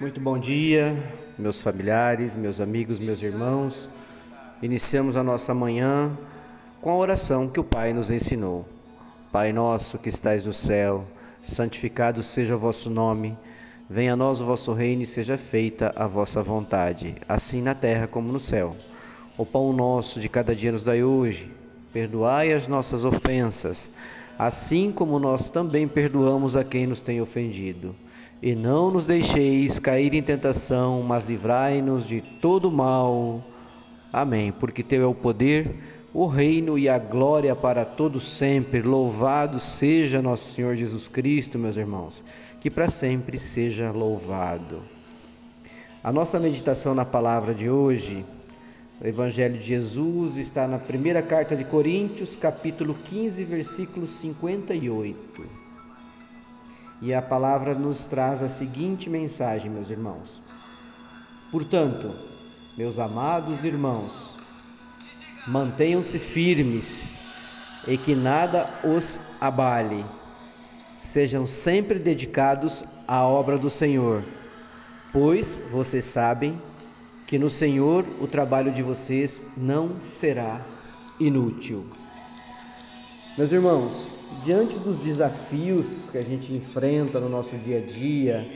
Muito bom dia, meus familiares, meus amigos, meus irmãos. Iniciamos a nossa manhã com a oração que o Pai nos ensinou. Pai nosso que estais no céu, santificado seja o vosso nome. Venha a nós o vosso reino e seja feita a vossa vontade, assim na terra como no céu. O pão nosso de cada dia nos dai hoje. Perdoai as nossas ofensas, assim como nós também perdoamos a quem nos tem ofendido e não nos deixeis cair em tentação, mas livrai-nos de todo mal. Amém. Porque teu é o poder, o reino e a glória para todos sempre. Louvado seja nosso Senhor Jesus Cristo, meus irmãos, que para sempre seja louvado. A nossa meditação na palavra de hoje, o Evangelho de Jesus está na primeira carta de Coríntios, capítulo 15, versículo 58. E a palavra nos traz a seguinte mensagem, meus irmãos. Portanto, meus amados irmãos, mantenham-se firmes e que nada os abale. Sejam sempre dedicados à obra do Senhor, pois vocês sabem que no Senhor o trabalho de vocês não será inútil. Meus irmãos, diante dos desafios que a gente enfrenta no nosso dia a dia,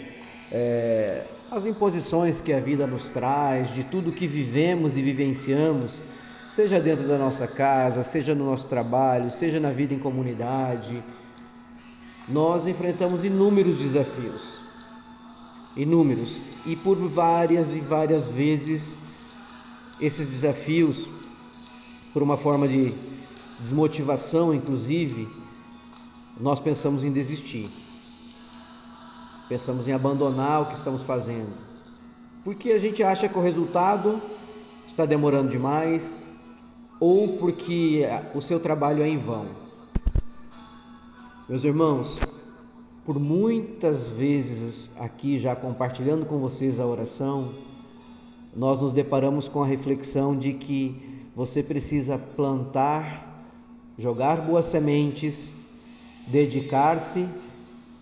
é, as imposições que a vida nos traz, de tudo que vivemos e vivenciamos, seja dentro da nossa casa, seja no nosso trabalho, seja na vida em comunidade, nós enfrentamos inúmeros desafios. Inúmeros. E por várias e várias vezes esses desafios, por uma forma de desmotivação, inclusive, nós pensamos em desistir. Pensamos em abandonar o que estamos fazendo. Porque a gente acha que o resultado está demorando demais ou porque o seu trabalho é em vão. Meus irmãos, por muitas vezes aqui já compartilhando com vocês a oração, nós nos deparamos com a reflexão de que você precisa plantar jogar boas sementes, dedicar-se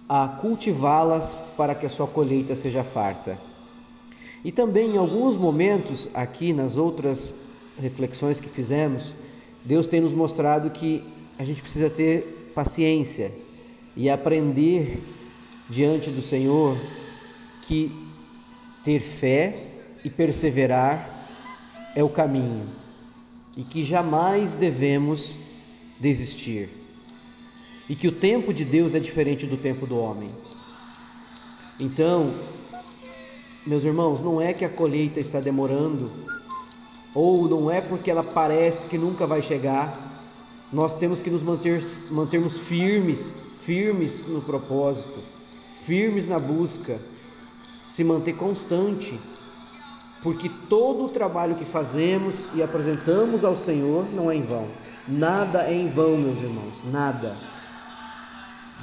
a cultivá-las para que a sua colheita seja farta. E também em alguns momentos, aqui nas outras reflexões que fizemos, Deus tem nos mostrado que a gente precisa ter paciência e aprender diante do Senhor que ter fé e perseverar é o caminho e que jamais devemos desistir. E que o tempo de Deus é diferente do tempo do homem. Então, meus irmãos, não é que a colheita está demorando, ou não é porque ela parece que nunca vai chegar, nós temos que nos manter, mantermos firmes, firmes no propósito, firmes na busca, se manter constante, porque todo o trabalho que fazemos e apresentamos ao Senhor não é em vão. Nada é em vão, meus irmãos, nada.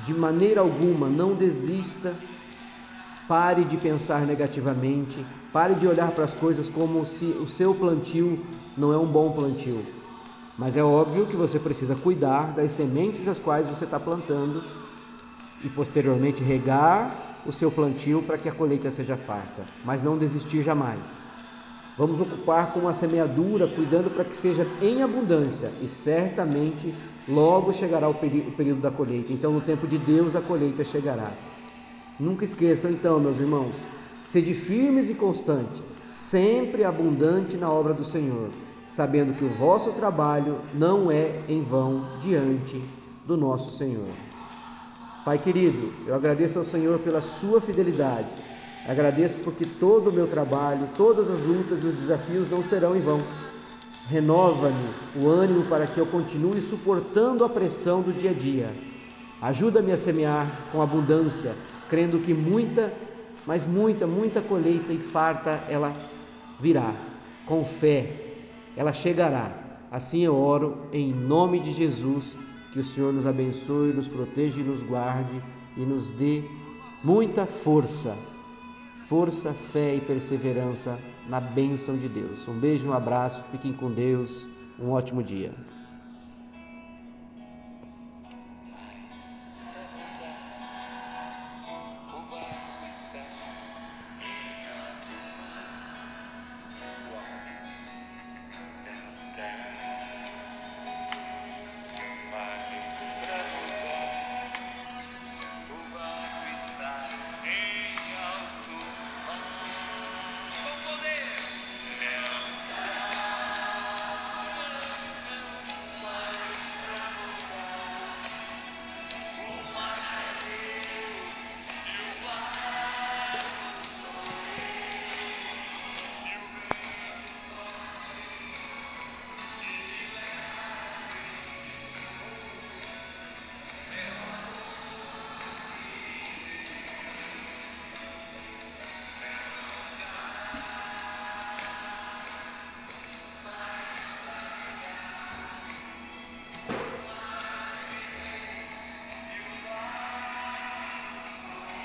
De maneira alguma, não desista. Pare de pensar negativamente, pare de olhar para as coisas como se o seu plantio não é um bom plantio. Mas é óbvio que você precisa cuidar das sementes as quais você está plantando e posteriormente regar o seu plantio para que a colheita seja farta, mas não desistir jamais. Vamos ocupar com a semeadura, cuidando para que seja em abundância, e certamente logo chegará o, o período da colheita. Então, no tempo de Deus, a colheita chegará. Nunca esqueçam, então, meus irmãos, sede firmes e constante, sempre abundante na obra do Senhor, sabendo que o vosso trabalho não é em vão diante do nosso Senhor. Pai querido, eu agradeço ao Senhor pela sua fidelidade Agradeço porque todo o meu trabalho, todas as lutas e os desafios não serão em vão. Renova-me o ânimo para que eu continue suportando a pressão do dia a dia. Ajuda-me a semear com abundância, crendo que muita, mas muita, muita colheita e farta ela virá. Com fé, ela chegará. Assim eu oro em nome de Jesus, que o Senhor nos abençoe, nos proteja e nos guarde e nos dê muita força força, fé e perseverança na bênção de Deus. Um beijo, um abraço, fiquem com Deus, um ótimo dia.